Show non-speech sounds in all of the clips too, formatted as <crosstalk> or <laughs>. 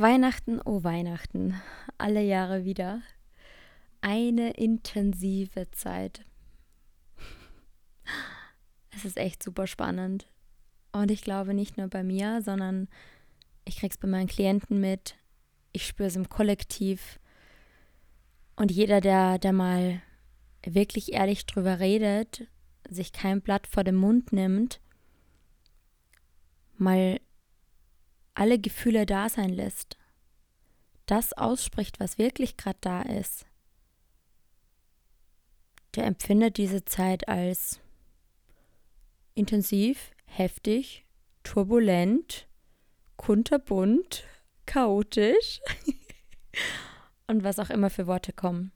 Weihnachten, oh Weihnachten, alle Jahre wieder. Eine intensive Zeit. Es ist echt super spannend. Und ich glaube nicht nur bei mir, sondern ich krieg's bei meinen Klienten mit. Ich spüre es im Kollektiv. Und jeder, der, der mal wirklich ehrlich drüber redet, sich kein Blatt vor den Mund nimmt, mal alle Gefühle da sein lässt, das ausspricht, was wirklich gerade da ist, der empfindet diese Zeit als intensiv, heftig, turbulent, kunterbunt, chaotisch <laughs> und was auch immer für Worte kommen.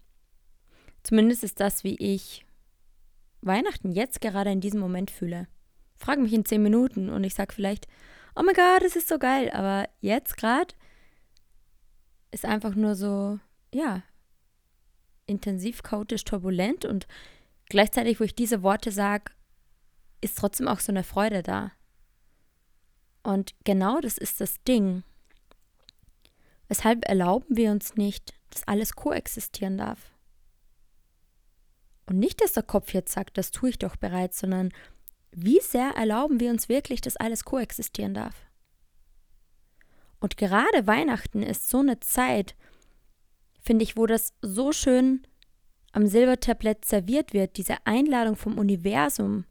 Zumindest ist das, wie ich Weihnachten jetzt gerade in diesem Moment fühle. Frag mich in zehn Minuten und ich sag vielleicht, oh mein Gott, das ist so geil. Aber jetzt gerade ist einfach nur so, ja, intensiv, chaotisch, turbulent und gleichzeitig, wo ich diese Worte sage, ist trotzdem auch so eine Freude da. Und genau das ist das Ding. Weshalb erlauben wir uns nicht, dass alles koexistieren darf? Und nicht, dass der Kopf jetzt sagt, das tue ich doch bereits, sondern wie sehr erlauben wir uns wirklich, dass alles koexistieren darf? Und gerade Weihnachten ist so eine Zeit, finde ich, wo das so schön am Silbertablett serviert wird, diese Einladung vom Universum,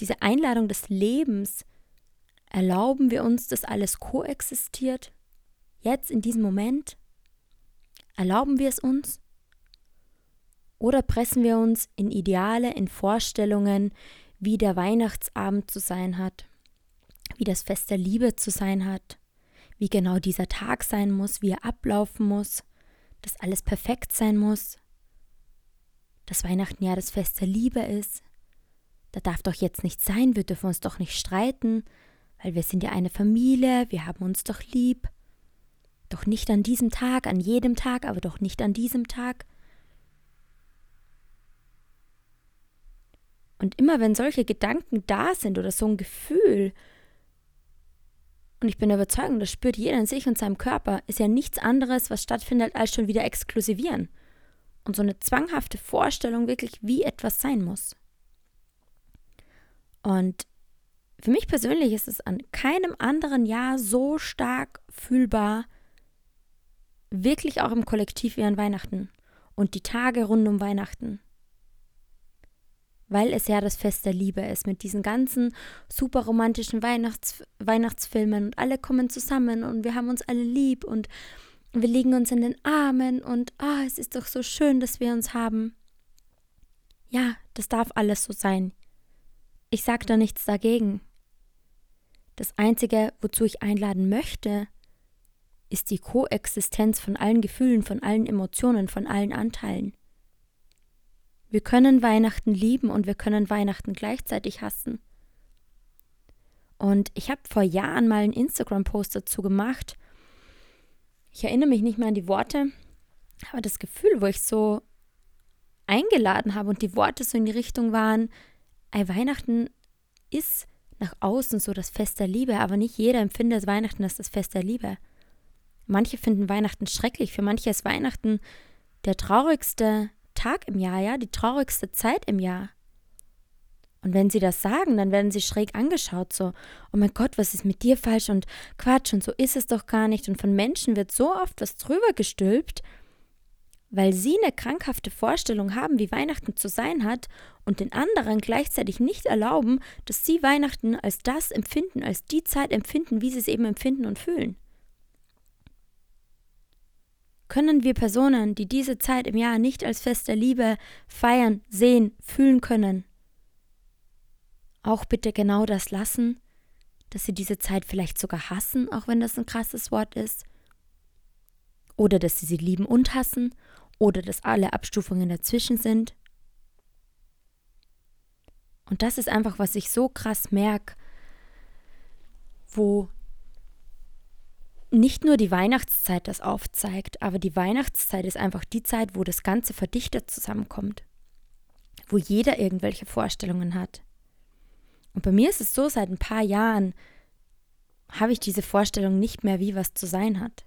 diese Einladung des Lebens. Erlauben wir uns, dass alles koexistiert? Jetzt in diesem Moment? Erlauben wir es uns? Oder pressen wir uns in Ideale, in Vorstellungen, wie der Weihnachtsabend zu sein hat, wie das Fest der Liebe zu sein hat, wie genau dieser Tag sein muss, wie er ablaufen muss, dass alles perfekt sein muss, dass Weihnachten ja das Fest der Liebe ist. Da darf doch jetzt nichts sein, wir dürfen uns doch nicht streiten, weil wir sind ja eine Familie, wir haben uns doch lieb. Doch nicht an diesem Tag, an jedem Tag, aber doch nicht an diesem Tag. Und immer wenn solche Gedanken da sind oder so ein Gefühl, und ich bin der Überzeugung, das spürt jeder in sich und seinem Körper, ist ja nichts anderes, was stattfindet, als schon wieder exklusivieren. Und so eine zwanghafte Vorstellung wirklich, wie etwas sein muss. Und für mich persönlich ist es an keinem anderen Jahr so stark fühlbar, wirklich auch im Kollektiv wie an Weihnachten und die Tage rund um Weihnachten weil es ja das Fest der Liebe ist mit diesen ganzen super romantischen Weihnachts Weihnachtsfilmen und alle kommen zusammen und wir haben uns alle lieb und wir liegen uns in den Armen und oh, es ist doch so schön, dass wir uns haben. Ja, das darf alles so sein. Ich sage da nichts dagegen. Das Einzige, wozu ich einladen möchte, ist die Koexistenz von allen Gefühlen, von allen Emotionen, von allen Anteilen. Wir können Weihnachten lieben und wir können Weihnachten gleichzeitig hassen. Und ich habe vor Jahren mal einen Instagram-Post dazu gemacht. Ich erinnere mich nicht mehr an die Worte, aber das Gefühl, wo ich so eingeladen habe und die Worte so in die Richtung waren, ey, Weihnachten ist nach außen so das Fest der Liebe, aber nicht jeder empfindet Weihnachten als das Fest der Liebe. Manche finden Weihnachten schrecklich, für manche ist Weihnachten der traurigste Tag im Jahr, ja, die traurigste Zeit im Jahr. Und wenn sie das sagen, dann werden sie schräg angeschaut, so, oh mein Gott, was ist mit dir falsch und Quatsch und so ist es doch gar nicht. Und von Menschen wird so oft was drüber gestülpt, weil sie eine krankhafte Vorstellung haben, wie Weihnachten zu sein hat und den anderen gleichzeitig nicht erlauben, dass sie Weihnachten als das empfinden, als die Zeit empfinden, wie sie es eben empfinden und fühlen können wir Personen, die diese Zeit im Jahr nicht als Fest der Liebe feiern, sehen, fühlen können, auch bitte genau das lassen, dass sie diese Zeit vielleicht sogar hassen, auch wenn das ein krasses Wort ist, oder dass sie sie lieben und hassen, oder dass alle Abstufungen dazwischen sind. Und das ist einfach, was ich so krass merke, wo nicht nur die Weihnachtszeit das aufzeigt, aber die Weihnachtszeit ist einfach die Zeit, wo das Ganze verdichtet zusammenkommt, wo jeder irgendwelche Vorstellungen hat. Und bei mir ist es so, seit ein paar Jahren habe ich diese Vorstellung nicht mehr, wie was zu sein hat.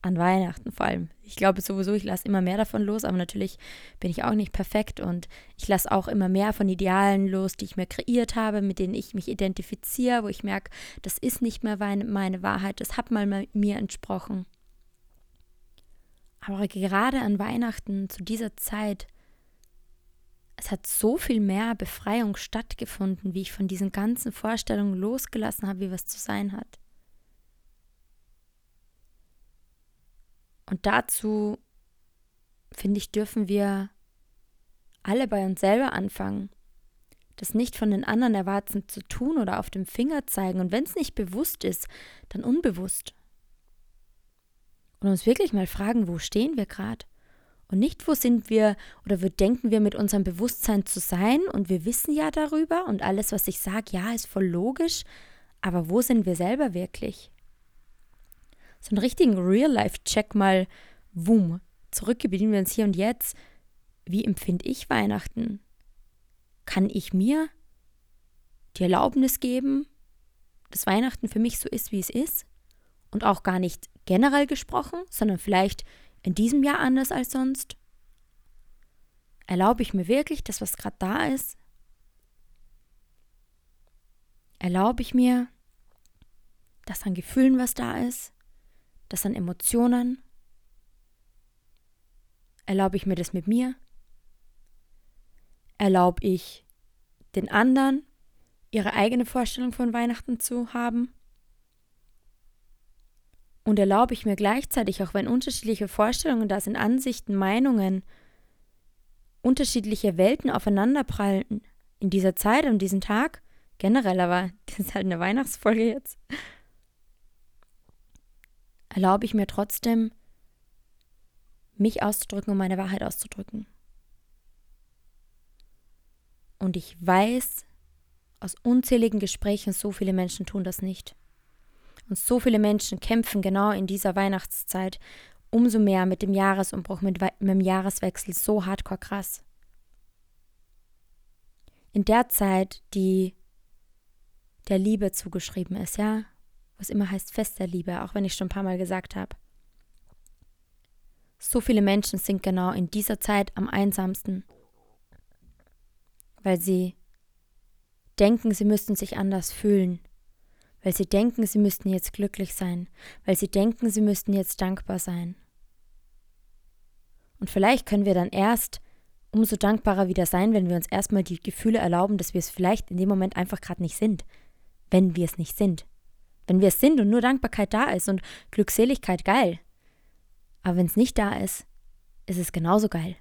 An Weihnachten vor allem. Ich glaube sowieso, ich lasse immer mehr davon los, aber natürlich bin ich auch nicht perfekt und ich lasse auch immer mehr von Idealen los, die ich mir kreiert habe, mit denen ich mich identifiziere, wo ich merke, das ist nicht mehr meine Wahrheit, das hat mal mir entsprochen. Aber gerade an Weihnachten, zu dieser Zeit, es hat so viel mehr Befreiung stattgefunden, wie ich von diesen ganzen Vorstellungen losgelassen habe, wie was zu sein hat. Und dazu, finde ich, dürfen wir alle bei uns selber anfangen. Das nicht von den anderen erwarten zu tun oder auf dem Finger zeigen. Und wenn es nicht bewusst ist, dann unbewusst. Und uns wirklich mal fragen, wo stehen wir gerade? Und nicht, wo sind wir oder wo denken wir mit unserem Bewusstsein zu sein und wir wissen ja darüber und alles, was ich sage, ja, ist voll logisch, aber wo sind wir selber wirklich? So einen richtigen Real-Life-Check mal, wum, zurückgeblieben wir uns hier und jetzt. Wie empfinde ich Weihnachten? Kann ich mir die Erlaubnis geben, dass Weihnachten für mich so ist, wie es ist? Und auch gar nicht generell gesprochen, sondern vielleicht in diesem Jahr anders als sonst? Erlaube ich mir wirklich das, was gerade da ist? Erlaube ich mir das an Gefühlen, was da ist? Das an Emotionen? Erlaube ich mir das mit mir? Erlaube ich den anderen, ihre eigene Vorstellung von Weihnachten zu haben? Und erlaube ich mir gleichzeitig, auch wenn unterschiedliche Vorstellungen da sind, Ansichten, Meinungen, unterschiedliche Welten aufeinanderprallen in dieser Zeit, an diesem Tag, generell, aber <laughs> das ist halt eine Weihnachtsfolge jetzt, erlaube ich mir trotzdem, mich auszudrücken und meine Wahrheit auszudrücken. Und ich weiß aus unzähligen Gesprächen, so viele Menschen tun das nicht. Und so viele Menschen kämpfen genau in dieser Weihnachtszeit umso mehr mit dem Jahresumbruch, mit, mit dem Jahreswechsel so hardcore krass. In der Zeit, die der Liebe zugeschrieben ist, ja, was immer heißt Fest der Liebe, auch wenn ich schon ein paar Mal gesagt habe. So viele Menschen sind genau in dieser Zeit am einsamsten, weil sie denken, sie müssten sich anders fühlen, weil sie denken, sie müssten jetzt glücklich sein, weil sie denken, sie müssten jetzt dankbar sein. Und vielleicht können wir dann erst umso dankbarer wieder sein, wenn wir uns erstmal die Gefühle erlauben, dass wir es vielleicht in dem Moment einfach gerade nicht sind, wenn wir es nicht sind. Wenn wir es sind und nur Dankbarkeit da ist und Glückseligkeit geil. Aber wenn es nicht da ist, ist es genauso geil.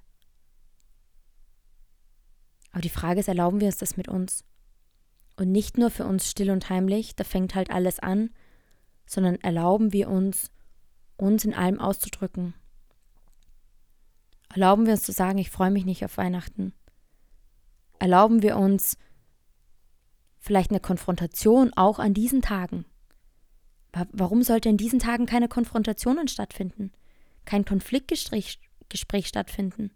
Aber die Frage ist, erlauben wir uns das mit uns? Und nicht nur für uns still und heimlich, da fängt halt alles an, sondern erlauben wir uns, uns in allem auszudrücken. Erlauben wir uns zu sagen, ich freue mich nicht auf Weihnachten. Erlauben wir uns vielleicht eine Konfrontation auch an diesen Tagen. Warum sollte in diesen Tagen keine Konfrontationen stattfinden? Kein Konfliktgespräch Gespräch stattfinden?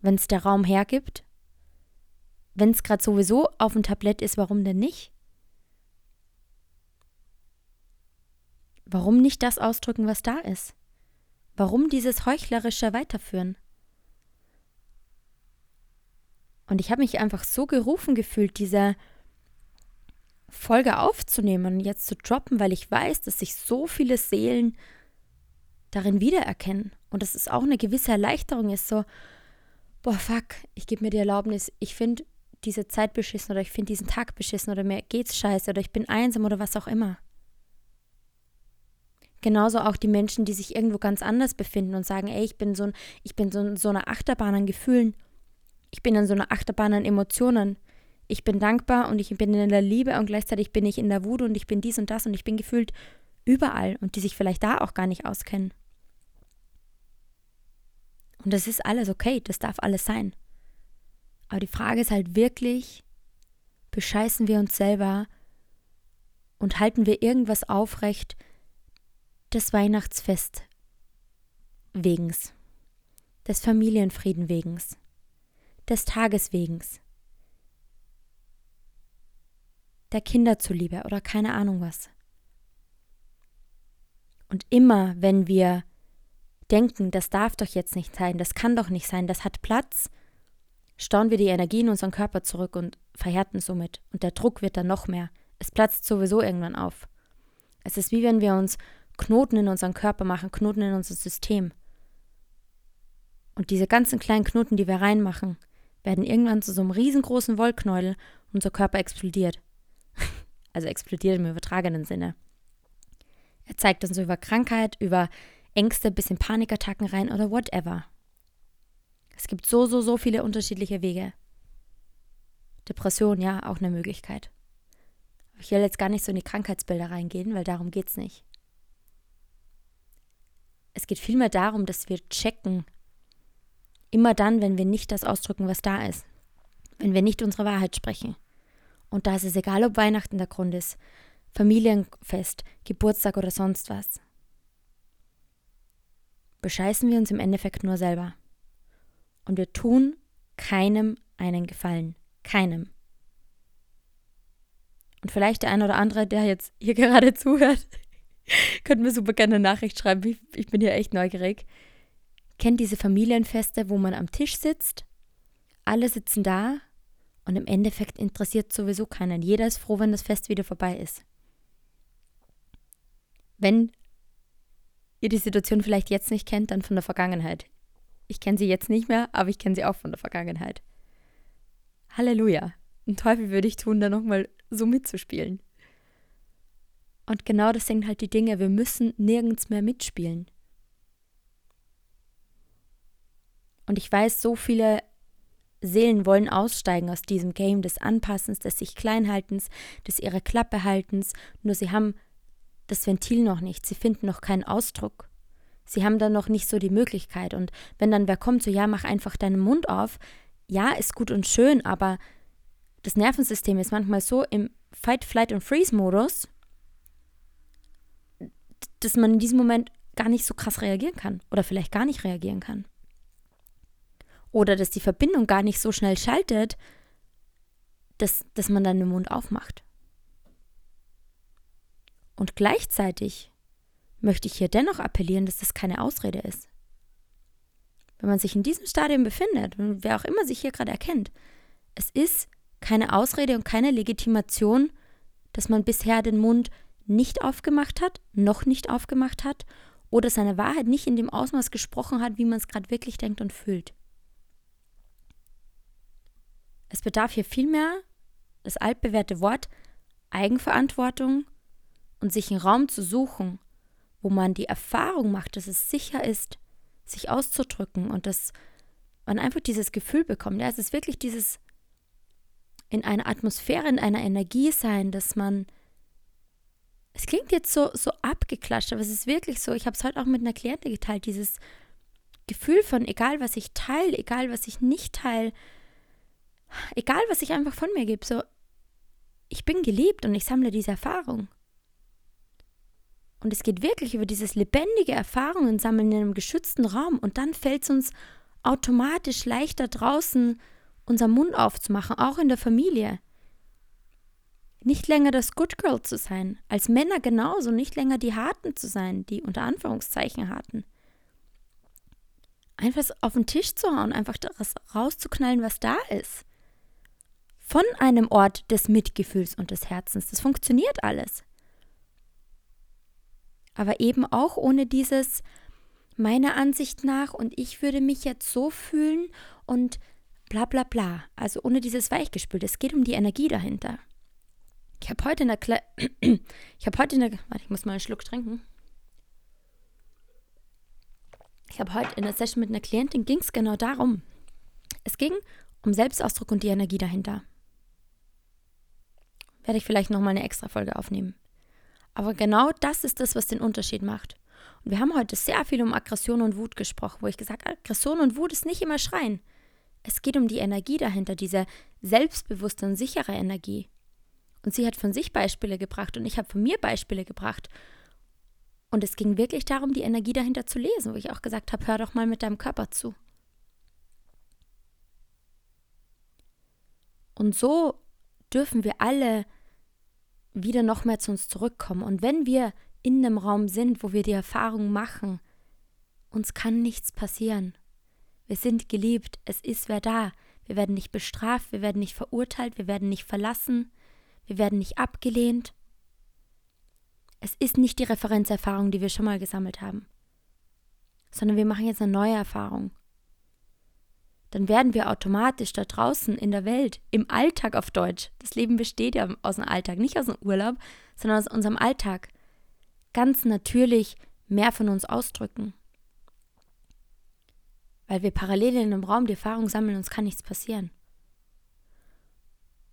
Wenn es der Raum hergibt? Wenn es gerade sowieso auf dem Tablett ist, warum denn nicht? Warum nicht das ausdrücken, was da ist? Warum dieses heuchlerische Weiterführen? Und ich habe mich einfach so gerufen gefühlt, dieser Folge aufzunehmen und jetzt zu droppen, weil ich weiß, dass sich so viele Seelen darin wiedererkennen. Und dass es auch eine gewisse Erleichterung ist, so, boah, fuck, ich gebe mir die Erlaubnis, ich finde diese Zeit beschissen oder ich finde diesen Tag beschissen oder mir geht's scheiße oder ich bin einsam oder was auch immer. Genauso auch die Menschen, die sich irgendwo ganz anders befinden und sagen, ey, ich bin so, ein, ich bin so, so einer Achterbahn an Gefühlen, ich bin in so einer Achterbahn an Emotionen, ich bin dankbar und ich bin in der Liebe und gleichzeitig bin ich in der Wut und ich bin dies und das und ich bin gefühlt überall und die sich vielleicht da auch gar nicht auskennen. Und das ist alles okay, das darf alles sein. Aber die Frage ist halt wirklich, bescheißen wir uns selber und halten wir irgendwas aufrecht des Weihnachtsfest wegens, des Familienfrieden wegens, des Tages wegens, der Kinder zuliebe oder keine Ahnung was. Und immer, wenn wir denken, das darf doch jetzt nicht sein, das kann doch nicht sein, das hat Platz, stauen wir die Energie in unseren Körper zurück und verhärten somit. Und der Druck wird dann noch mehr. Es platzt sowieso irgendwann auf. Es ist wie wenn wir uns Knoten in unseren Körper machen, Knoten in unser System. Und diese ganzen kleinen Knoten, die wir reinmachen, werden irgendwann zu so einem riesengroßen Wollknäuel und unser Körper explodiert. Also explodiert im übertragenen Sinne. Er zeigt uns über Krankheit, über Ängste bis in Panikattacken rein oder whatever. Es gibt so, so, so viele unterschiedliche Wege. Depression, ja, auch eine Möglichkeit. Ich will jetzt gar nicht so in die Krankheitsbilder reingehen, weil darum geht es nicht. Es geht vielmehr darum, dass wir checken, immer dann, wenn wir nicht das ausdrücken, was da ist. Wenn wir nicht unsere Wahrheit sprechen. Und da ist es egal, ob Weihnachten der Grund ist, Familienfest, Geburtstag oder sonst was. Bescheißen wir uns im Endeffekt nur selber. Und wir tun keinem einen Gefallen. Keinem. Und vielleicht der eine oder andere, der jetzt hier <laughs> gerade zuhört, <laughs> könnte mir super gerne eine Nachricht schreiben. Ich, ich bin hier echt neugierig. Kennt diese Familienfeste, wo man am Tisch sitzt, alle sitzen da und im Endeffekt interessiert sowieso keinen. Jeder ist froh, wenn das Fest wieder vorbei ist. Wenn ihr die Situation vielleicht jetzt nicht kennt, dann von der Vergangenheit. Ich kenne sie jetzt nicht mehr, aber ich kenne sie auch von der Vergangenheit. Halleluja. Ein Teufel würde ich tun, da nochmal so mitzuspielen. Und genau das sind halt die Dinge, wir müssen nirgends mehr mitspielen. Und ich weiß, so viele Seelen wollen aussteigen aus diesem Game des Anpassens, des sich Kleinhaltens, des ihre Klappe haltens, nur sie haben das Ventil noch nicht, sie finden noch keinen Ausdruck. Sie haben dann noch nicht so die Möglichkeit. Und wenn dann wer kommt, so ja, mach einfach deinen Mund auf, ja, ist gut und schön, aber das Nervensystem ist manchmal so im Fight, Flight und Freeze-Modus, dass man in diesem Moment gar nicht so krass reagieren kann oder vielleicht gar nicht reagieren kann. Oder dass die Verbindung gar nicht so schnell schaltet, dass, dass man dann den Mund aufmacht. Und gleichzeitig möchte ich hier dennoch appellieren, dass das keine Ausrede ist. Wenn man sich in diesem Stadium befindet, wer auch immer sich hier gerade erkennt, es ist keine Ausrede und keine Legitimation, dass man bisher den Mund nicht aufgemacht hat, noch nicht aufgemacht hat oder seine Wahrheit nicht in dem Ausmaß gesprochen hat, wie man es gerade wirklich denkt und fühlt. Es bedarf hier vielmehr das altbewährte Wort Eigenverantwortung und sich einen Raum zu suchen, wo man die Erfahrung macht, dass es sicher ist, sich auszudrücken und dass man einfach dieses Gefühl bekommt. Ja, es ist wirklich dieses in einer Atmosphäre, in einer Energie sein, dass man es klingt jetzt so, so abgeklatscht, aber es ist wirklich so. Ich habe es heute auch mit einer Klientin geteilt, dieses Gefühl von, egal was ich teile, egal was ich nicht teile, egal was ich einfach von mir gebe, so, ich bin geliebt und ich sammle diese Erfahrung. Und es geht wirklich über dieses lebendige Erfahrungen sammeln in einem geschützten Raum und dann fällt es uns automatisch leichter draußen unser Mund aufzumachen, auch in der Familie. Nicht länger das Good Girl zu sein, als Männer genauso, nicht länger die Harten zu sein, die unter Anführungszeichen Harten. Einfach auf den Tisch zu hauen, einfach das rauszuknallen, was da ist von einem Ort des Mitgefühls und des Herzens. Das funktioniert alles. Aber eben auch ohne dieses meiner Ansicht nach und ich würde mich jetzt so fühlen und bla bla bla. Also ohne dieses Weichgespült. Es geht um die Energie dahinter. Ich habe heute in der Kle <clears throat> ich habe heute in der warte, ich muss mal einen Schluck trinken. Ich habe heute in der Session mit einer Klientin ging es genau darum. Es ging um Selbstausdruck und die Energie dahinter werde ich vielleicht nochmal eine extra Folge aufnehmen. Aber genau das ist das, was den Unterschied macht. Und wir haben heute sehr viel um Aggression und Wut gesprochen, wo ich gesagt habe, Aggression und Wut ist nicht immer Schreien. Es geht um die Energie dahinter, diese selbstbewusste und sichere Energie. Und sie hat von sich Beispiele gebracht und ich habe von mir Beispiele gebracht. Und es ging wirklich darum, die Energie dahinter zu lesen, wo ich auch gesagt habe, hör doch mal mit deinem Körper zu. Und so dürfen wir alle wieder noch mehr zu uns zurückkommen. Und wenn wir in einem Raum sind, wo wir die Erfahrung machen, uns kann nichts passieren. Wir sind geliebt, es ist wer da. Wir werden nicht bestraft, wir werden nicht verurteilt, wir werden nicht verlassen, wir werden nicht abgelehnt. Es ist nicht die Referenzerfahrung, die wir schon mal gesammelt haben, sondern wir machen jetzt eine neue Erfahrung. Dann werden wir automatisch da draußen in der Welt, im Alltag auf Deutsch, das Leben besteht ja aus dem Alltag, nicht aus dem Urlaub, sondern aus unserem Alltag, ganz natürlich mehr von uns ausdrücken weil wir parallel in einem Raum die Erfahrung sammeln, uns kann nichts passieren.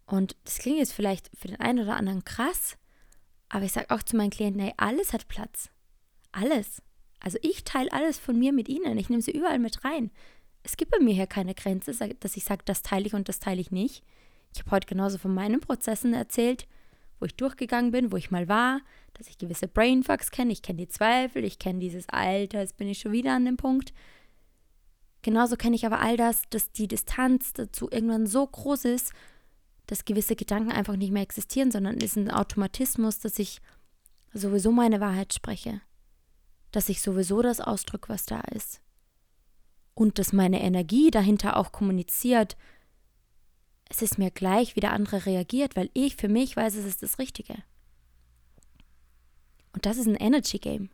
Und das klingt jetzt vielleicht für den einen oder anderen krass, aber ich sage auch zu meinen Klienten, hey, alles hat Platz. Alles. Also ich teile alles von mir mit ihnen. Ich nehme sie überall mit rein. Es gibt bei mir hier keine Grenze, dass ich sage, das teile ich und das teile ich nicht. Ich habe heute genauso von meinen Prozessen erzählt, wo ich durchgegangen bin, wo ich mal war, dass ich gewisse Brainfucks kenne. Ich kenne die Zweifel, ich kenne dieses Alter, jetzt bin ich schon wieder an dem Punkt. Genauso kenne ich aber all das, dass die Distanz dazu irgendwann so groß ist, dass gewisse Gedanken einfach nicht mehr existieren, sondern es ist ein Automatismus, dass ich sowieso meine Wahrheit spreche. Dass ich sowieso das ausdrücke, was da ist. Und dass meine Energie dahinter auch kommuniziert. Es ist mir gleich, wie der andere reagiert, weil ich für mich weiß, es ist das Richtige. Und das ist ein Energy Game.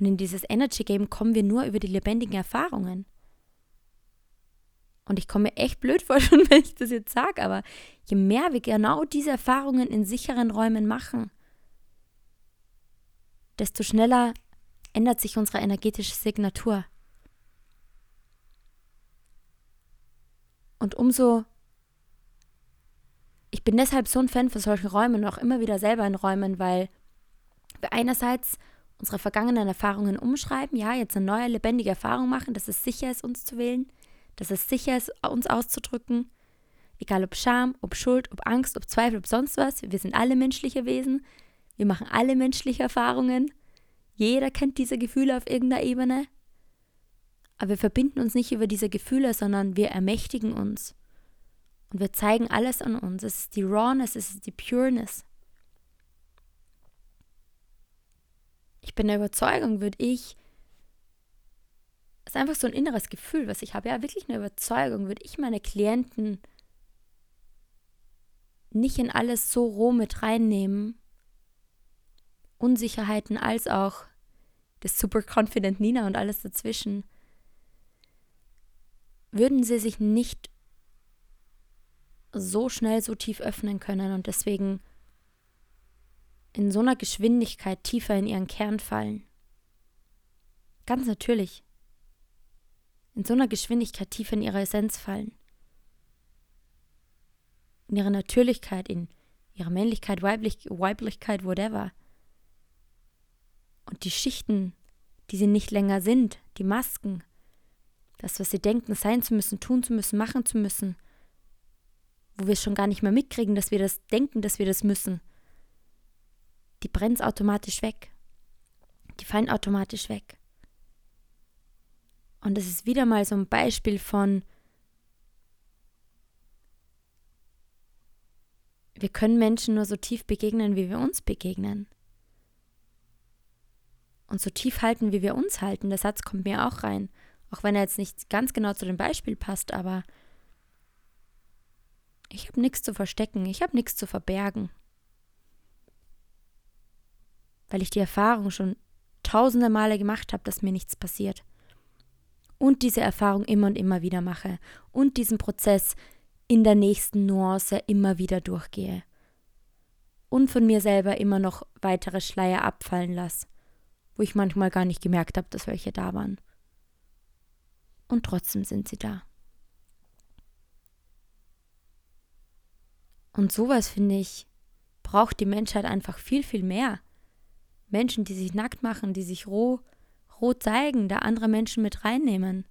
Und in dieses Energy Game kommen wir nur über die lebendigen Erfahrungen. Und ich komme mir echt blöd vor, <laughs> schon wenn ich das jetzt sage, aber je mehr wir genau diese Erfahrungen in sicheren Räumen machen, desto schneller ändert sich unsere energetische Signatur. Und umso, ich bin deshalb so ein Fan von solchen Räumen und auch immer wieder selber in Räumen, weil wir einerseits unsere vergangenen Erfahrungen umschreiben, ja, jetzt eine neue lebendige Erfahrung machen, dass es sicher ist, uns zu wählen dass es sicher ist, uns auszudrücken. Egal ob Scham, ob Schuld, ob Angst, ob Zweifel, ob sonst was. Wir sind alle menschliche Wesen. Wir machen alle menschliche Erfahrungen. Jeder kennt diese Gefühle auf irgendeiner Ebene. Aber wir verbinden uns nicht über diese Gefühle, sondern wir ermächtigen uns. Und wir zeigen alles an uns. Es ist die Rawness, es ist die Pureness. Ich bin der Überzeugung, würde ich ist einfach so ein inneres Gefühl, was ich habe. Ja, wirklich eine Überzeugung. Würde ich meine Klienten nicht in alles so roh mit reinnehmen, Unsicherheiten als auch das Super Confident Nina und alles dazwischen, würden sie sich nicht so schnell, so tief öffnen können und deswegen in so einer Geschwindigkeit tiefer in ihren Kern fallen. Ganz natürlich in so einer Geschwindigkeit tief in ihre Essenz fallen. In ihre Natürlichkeit, in ihre Männlichkeit, Weiblich Weiblichkeit, whatever. Und die Schichten, die sie nicht länger sind, die Masken, das, was sie denken, sein zu müssen, tun zu müssen, machen zu müssen, wo wir schon gar nicht mehr mitkriegen, dass wir das denken, dass wir das müssen, die brennen automatisch weg. Die fallen automatisch weg. Und das ist wieder mal so ein Beispiel von, wir können Menschen nur so tief begegnen, wie wir uns begegnen. Und so tief halten, wie wir uns halten. Der Satz kommt mir auch rein. Auch wenn er jetzt nicht ganz genau zu dem Beispiel passt, aber ich habe nichts zu verstecken, ich habe nichts zu verbergen. Weil ich die Erfahrung schon tausende Male gemacht habe, dass mir nichts passiert und diese Erfahrung immer und immer wieder mache und diesen Prozess in der nächsten Nuance immer wieder durchgehe und von mir selber immer noch weitere Schleier abfallen lasse, wo ich manchmal gar nicht gemerkt habe, dass welche da waren. Und trotzdem sind sie da. Und sowas, finde ich, braucht die Menschheit einfach viel, viel mehr. Menschen, die sich nackt machen, die sich roh rot zeigen, da andere Menschen mit reinnehmen.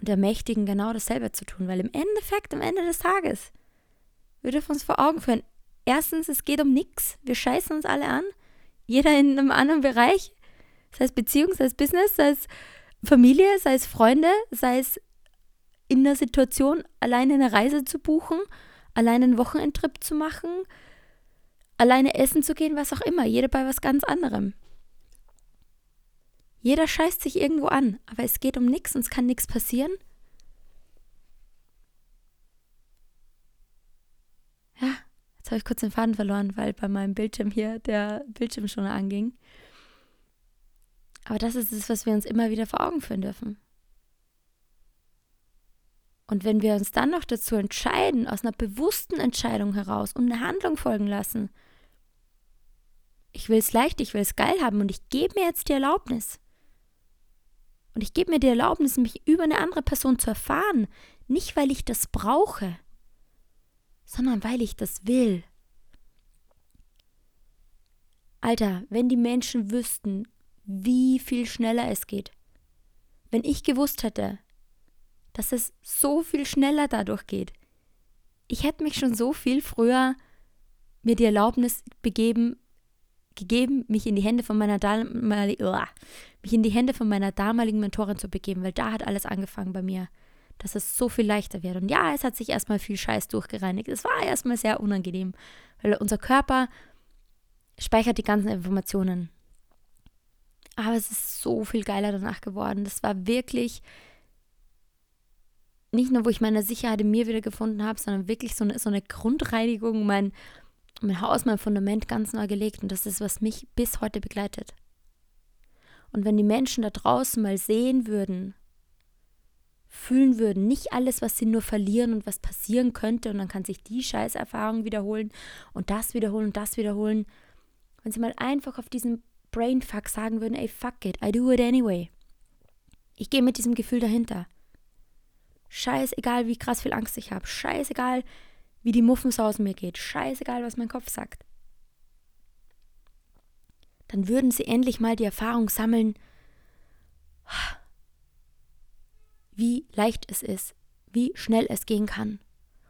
Und ermächtigen, genau dasselbe zu tun, weil im Endeffekt, am Ende des Tages, wir dürfen uns vor Augen führen, erstens, es geht um nichts. Wir scheißen uns alle an. Jeder in einem anderen Bereich, sei es Beziehung, sei es Business, sei es Familie, sei es Freunde, sei es in der Situation, alleine eine Reise zu buchen, alleine einen Wochenendtrip zu machen, alleine essen zu gehen, was auch immer, jeder bei was ganz anderem. Jeder scheißt sich irgendwo an, aber es geht um nichts und es kann nichts passieren. Ja, jetzt habe ich kurz den Faden verloren, weil bei meinem Bildschirm hier der Bildschirm schon anging. Aber das ist es, was wir uns immer wieder vor Augen führen dürfen. Und wenn wir uns dann noch dazu entscheiden, aus einer bewussten Entscheidung heraus und eine Handlung folgen lassen, ich will es leicht, ich will es geil haben und ich gebe mir jetzt die Erlaubnis. Und ich gebe mir die Erlaubnis, mich über eine andere Person zu erfahren, nicht weil ich das brauche, sondern weil ich das will. Alter, wenn die Menschen wüssten, wie viel schneller es geht. Wenn ich gewusst hätte, dass es so viel schneller dadurch geht. Ich hätte mich schon so viel früher mir die Erlaubnis begeben, gegeben, mich in die Hände von meiner damaligen, mich in die Hände von meiner damaligen Mentorin zu begeben, weil da hat alles angefangen bei mir, dass es so viel leichter wird. Und ja, es hat sich erstmal viel Scheiß durchgereinigt. Es war erstmal sehr unangenehm, weil unser Körper speichert die ganzen Informationen. Aber es ist so viel geiler danach geworden. Das war wirklich nicht nur, wo ich meine Sicherheit in mir wieder gefunden habe, sondern wirklich so eine, so eine Grundreinigung, mein, mein Haus, mein Fundament ganz neu gelegt. Und das ist, was mich bis heute begleitet. Und wenn die Menschen da draußen mal sehen würden, fühlen würden, nicht alles, was sie nur verlieren und was passieren könnte, und dann kann sich die Scheißerfahrung wiederholen und das wiederholen und das wiederholen, wenn sie mal einfach auf diesen Brainfuck sagen würden, ey, fuck it, I do it anyway. Ich gehe mit diesem Gefühl dahinter. Scheißegal, wie krass viel Angst ich habe. Scheißegal, wie die Muffensauce mir geht. Scheißegal, was mein Kopf sagt. Dann würden sie endlich mal die Erfahrung sammeln, wie leicht es ist, wie schnell es gehen kann.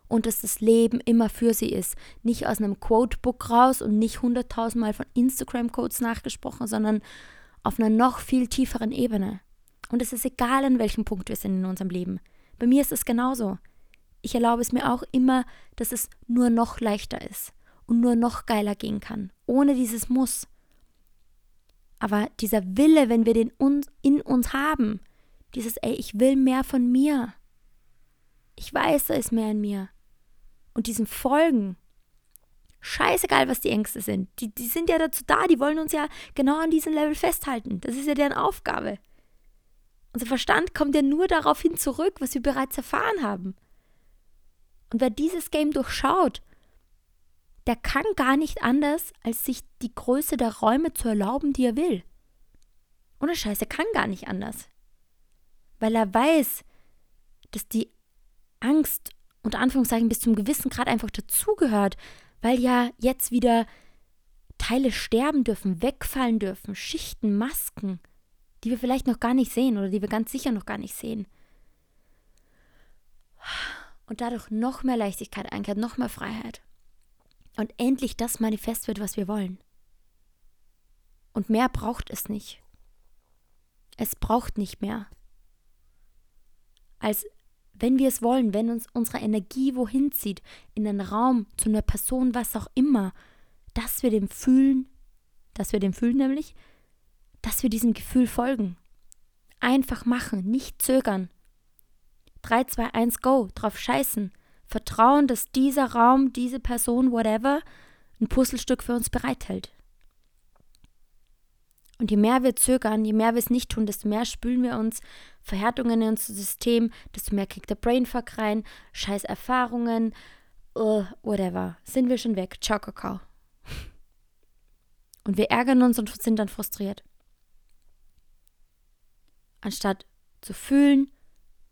Und dass das Leben immer für sie ist. Nicht aus einem Quotebook raus und nicht hunderttausendmal von Instagram-Codes nachgesprochen, sondern auf einer noch viel tieferen Ebene. Und es ist egal, an welchem Punkt wir sind in unserem Leben. Bei mir ist es genauso. Ich erlaube es mir auch immer, dass es nur noch leichter ist und nur noch geiler gehen kann, ohne dieses Muss. Aber dieser Wille, wenn wir den in uns haben, dieses, ey, ich will mehr von mir. Ich weiß, da ist mehr in mir. Und diesem Folgen, scheißegal, was die Ängste sind, die, die sind ja dazu da, die wollen uns ja genau an diesem Level festhalten. Das ist ja deren Aufgabe. Unser Verstand kommt ja nur darauf hin zurück, was wir bereits erfahren haben. Und wer dieses Game durchschaut, der kann gar nicht anders, als sich die Größe der Räume zu erlauben, die er will. Ohne Scheiße, kann gar nicht anders. Weil er weiß, dass die Angst unter Anführungszeichen bis zum gewissen Grad einfach dazugehört, weil ja jetzt wieder Teile sterben dürfen, wegfallen dürfen, Schichten, Masken die wir vielleicht noch gar nicht sehen oder die wir ganz sicher noch gar nicht sehen. Und dadurch noch mehr Leichtigkeit einkehrt, noch mehr Freiheit. Und endlich das Manifest wird, was wir wollen. Und mehr braucht es nicht. Es braucht nicht mehr. Als wenn wir es wollen, wenn uns unsere Energie wohin zieht, in einen Raum, zu einer Person, was auch immer, dass wir dem fühlen, dass wir dem fühlen nämlich, dass wir diesem Gefühl folgen. Einfach machen, nicht zögern. 3, 2, 1, go, drauf scheißen. Vertrauen, dass dieser Raum, diese Person, whatever, ein Puzzlestück für uns bereithält. Und je mehr wir zögern, je mehr wir es nicht tun, desto mehr spülen wir uns Verhärtungen in unser System, desto mehr kriegt der Brainfuck rein, scheiß Erfahrungen, uh, whatever. Sind wir schon weg. Ciao, Kakao. Und wir ärgern uns und sind dann frustriert anstatt zu fühlen,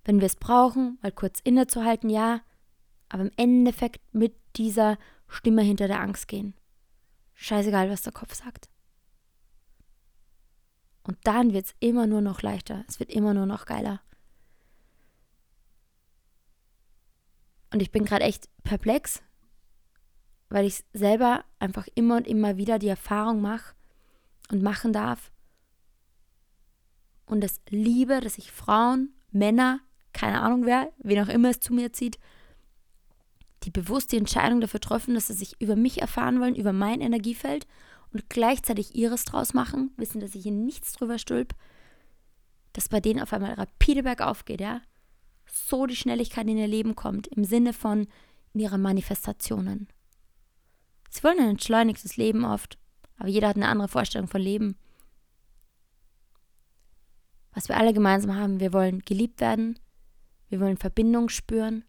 wenn wir es brauchen, mal kurz innezuhalten, ja, aber im Endeffekt mit dieser Stimme hinter der Angst gehen. Scheißegal, was der Kopf sagt. Und dann wird es immer nur noch leichter, es wird immer nur noch geiler. Und ich bin gerade echt perplex, weil ich selber einfach immer und immer wieder die Erfahrung mache und machen darf, und es liebe, dass ich Frauen, Männer, keine Ahnung wer, wen auch immer es zu mir zieht, die bewusst die Entscheidung dafür treffen, dass sie sich über mich erfahren wollen, über mein Energiefeld und gleichzeitig ihres draus machen, wissen, dass ich hier nichts drüber stülp, dass bei denen auf einmal rapide bergauf geht, ja? So die Schnelligkeit in ihr Leben kommt, im Sinne von in ihre Manifestationen. Sie wollen ein entschleunigtes Leben oft, aber jeder hat eine andere Vorstellung von Leben. Was wir alle gemeinsam haben, wir wollen geliebt werden, wir wollen Verbindung spüren,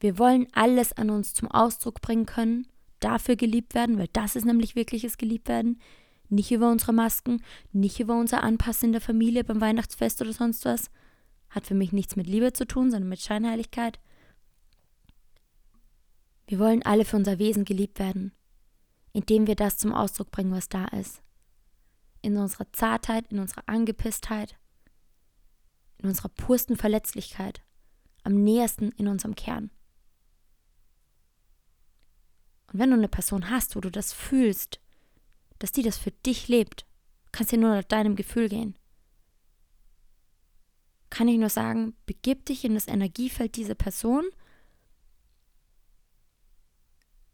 wir wollen alles an uns zum Ausdruck bringen können, dafür geliebt werden, weil das ist nämlich wirkliches Geliebtwerden. Nicht über unsere Masken, nicht über unser Anpassen in der Familie beim Weihnachtsfest oder sonst was. Hat für mich nichts mit Liebe zu tun, sondern mit Scheinheiligkeit. Wir wollen alle für unser Wesen geliebt werden, indem wir das zum Ausdruck bringen, was da ist. In unserer Zartheit, in unserer Angepisstheit, in unserer pursten Verletzlichkeit, am nähersten in unserem Kern. Und wenn du eine Person hast, wo du das fühlst, dass die das für dich lebt, kannst du nur nach deinem Gefühl gehen. Kann ich nur sagen, begib dich in das Energiefeld dieser Person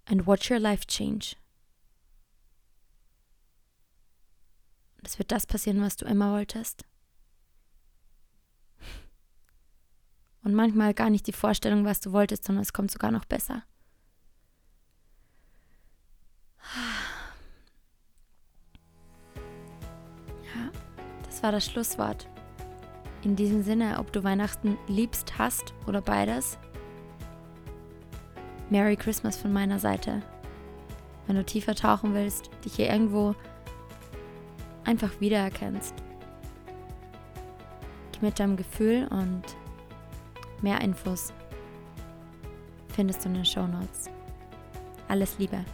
and watch your life change. Es wird das passieren, was du immer wolltest. Und manchmal gar nicht die Vorstellung, was du wolltest, sondern es kommt sogar noch besser. Das war das Schlusswort. In diesem Sinne, ob du Weihnachten liebst, hast oder beides, Merry Christmas von meiner Seite. Wenn du tiefer tauchen willst, dich hier irgendwo einfach wiedererkennst. Geh mit deinem Gefühl und mehr Infos findest du in den Show Notes. Alles Liebe.